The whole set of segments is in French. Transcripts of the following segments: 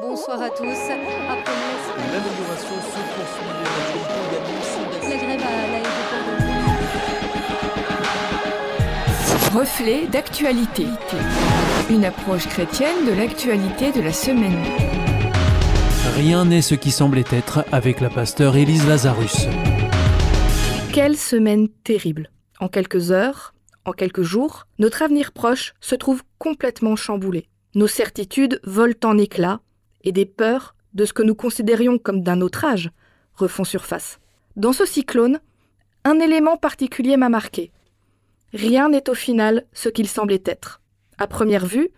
Bonsoir à tous. Après L'amélioration se poursuit. la grève à l'aéroport de Reflet d'actualité. Une approche chrétienne de l'actualité de la semaine. Rien n'est ce qui semblait être avec la pasteur Élise Lazarus. Quelle semaine terrible. En quelques heures, en quelques jours, notre avenir proche se trouve complètement chamboulé. Nos certitudes volent en éclats et des peurs de ce que nous considérions comme d'un autre âge refont surface. Dans ce cyclone, un élément particulier m'a marqué. Rien n'est au final ce qu'il semblait être. À première vue,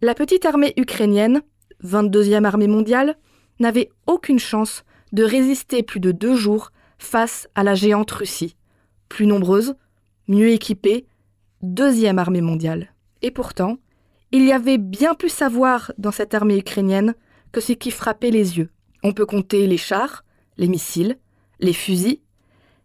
la petite armée ukrainienne, 22e armée mondiale, n'avait aucune chance de résister plus de deux jours face à la géante Russie, plus nombreuse, mieux équipée, deuxième armée mondiale. Et pourtant, il y avait bien plus à voir dans cette armée ukrainienne que ce qui frappait les yeux. On peut compter les chars, les missiles, les fusils,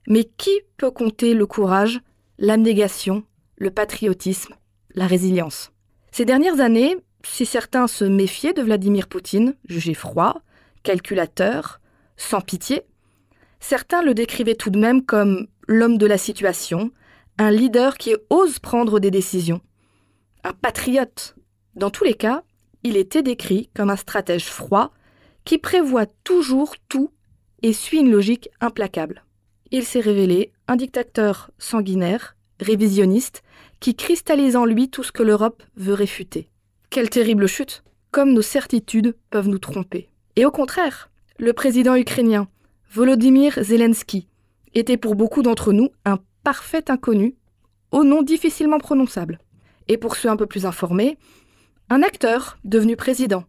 mais qui peut compter le courage, l'abnégation, le patriotisme, la résilience? Ces dernières années, si certains se méfiaient de Vladimir Poutine, jugé froid, calculateur, sans pitié, certains le décrivaient tout de même comme l'homme de la situation, un leader qui ose prendre des décisions, un patriote. Dans tous les cas, il était décrit comme un stratège froid qui prévoit toujours tout et suit une logique implacable. Il s'est révélé un dictateur sanguinaire, révisionniste, qui cristallise en lui tout ce que l'Europe veut réfuter. Quelle terrible chute Comme nos certitudes peuvent nous tromper. Et au contraire, le président ukrainien, Volodymyr Zelensky, était pour beaucoup d'entre nous un parfait inconnu, au nom difficilement prononçable. Et pour ceux un peu plus informés, un acteur devenu président.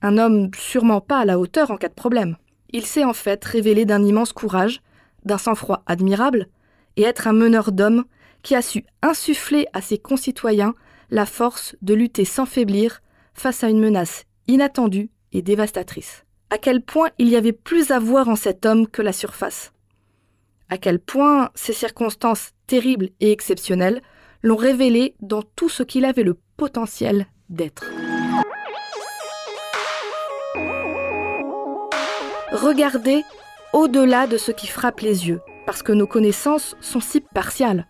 Un homme sûrement pas à la hauteur en cas de problème. Il s'est en fait révélé d'un immense courage, d'un sang-froid admirable, et être un meneur d'hommes qui a su insuffler à ses concitoyens la force de lutter sans faiblir face à une menace inattendue et dévastatrice. À quel point il y avait plus à voir en cet homme que la surface. À quel point ces circonstances terribles et exceptionnelles l'ont révélé dans tout ce qu'il avait le potentiel d'être. Regardez au-delà de ce qui frappe les yeux, parce que nos connaissances sont si partiales.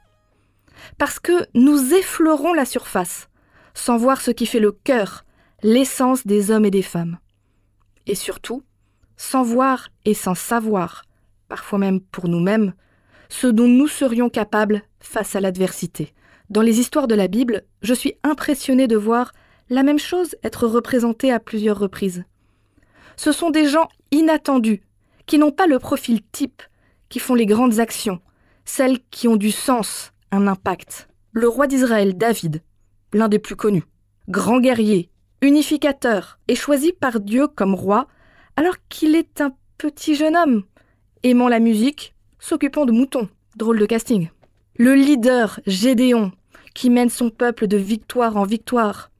Parce que nous effleurons la surface, sans voir ce qui fait le cœur, l'essence des hommes et des femmes. Et surtout, sans voir et sans savoir, parfois même pour nous-mêmes, ce dont nous serions capables face à l'adversité. Dans les histoires de la Bible, je suis impressionné de voir la même chose être représentée à plusieurs reprises. Ce sont des gens inattendus, qui n'ont pas le profil type, qui font les grandes actions, celles qui ont du sens, un impact. Le roi d'Israël, David, l'un des plus connus, grand guerrier, unificateur, est choisi par Dieu comme roi alors qu'il est un petit jeune homme, aimant la musique, s'occupant de moutons. Drôle de casting. Le leader, Gédéon, qui mène son peuple de victoire en victoire.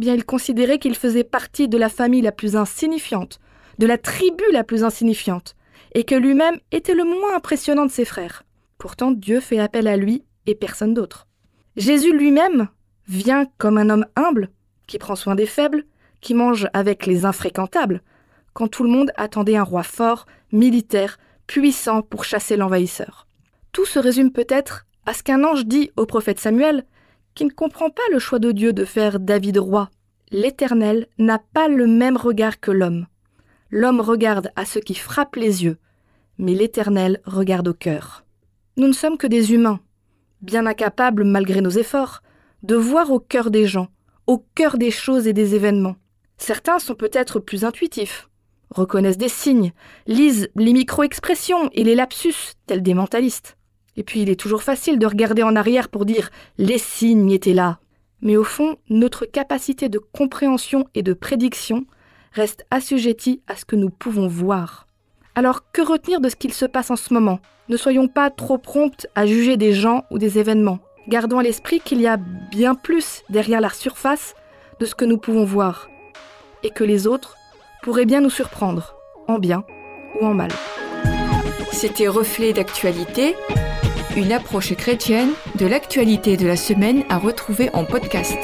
Eh il considérait qu'il faisait partie de la famille la plus insignifiante, de la tribu la plus insignifiante, et que lui-même était le moins impressionnant de ses frères. Pourtant, Dieu fait appel à lui et personne d'autre. Jésus lui-même vient comme un homme humble, qui prend soin des faibles, qui mange avec les infréquentables, quand tout le monde attendait un roi fort, militaire, puissant pour chasser l'envahisseur. Tout se résume peut-être à ce qu'un ange dit au prophète Samuel, qui ne comprend pas le choix de Dieu de faire David roi. L'Éternel n'a pas le même regard que l'homme. L'homme regarde à ce qui frappe les yeux, mais l'Éternel regarde au cœur. Nous ne sommes que des humains, bien incapables, malgré nos efforts, de voir au cœur des gens, au cœur des choses et des événements. Certains sont peut-être plus intuitifs, reconnaissent des signes, lisent les micro-expressions et les lapsus, tels des mentalistes. Et puis il est toujours facile de regarder en arrière pour dire les signes étaient là. Mais au fond, notre capacité de compréhension et de prédiction reste assujettie à ce que nous pouvons voir. Alors que retenir de ce qu'il se passe en ce moment? Ne soyons pas trop promptes à juger des gens ou des événements. Gardons à l'esprit qu'il y a bien plus derrière la surface de ce que nous pouvons voir, et que les autres pourraient bien nous surprendre, en bien ou en mal. C'était Reflet d'actualité, une approche chrétienne de l'actualité de la semaine à retrouver en podcast.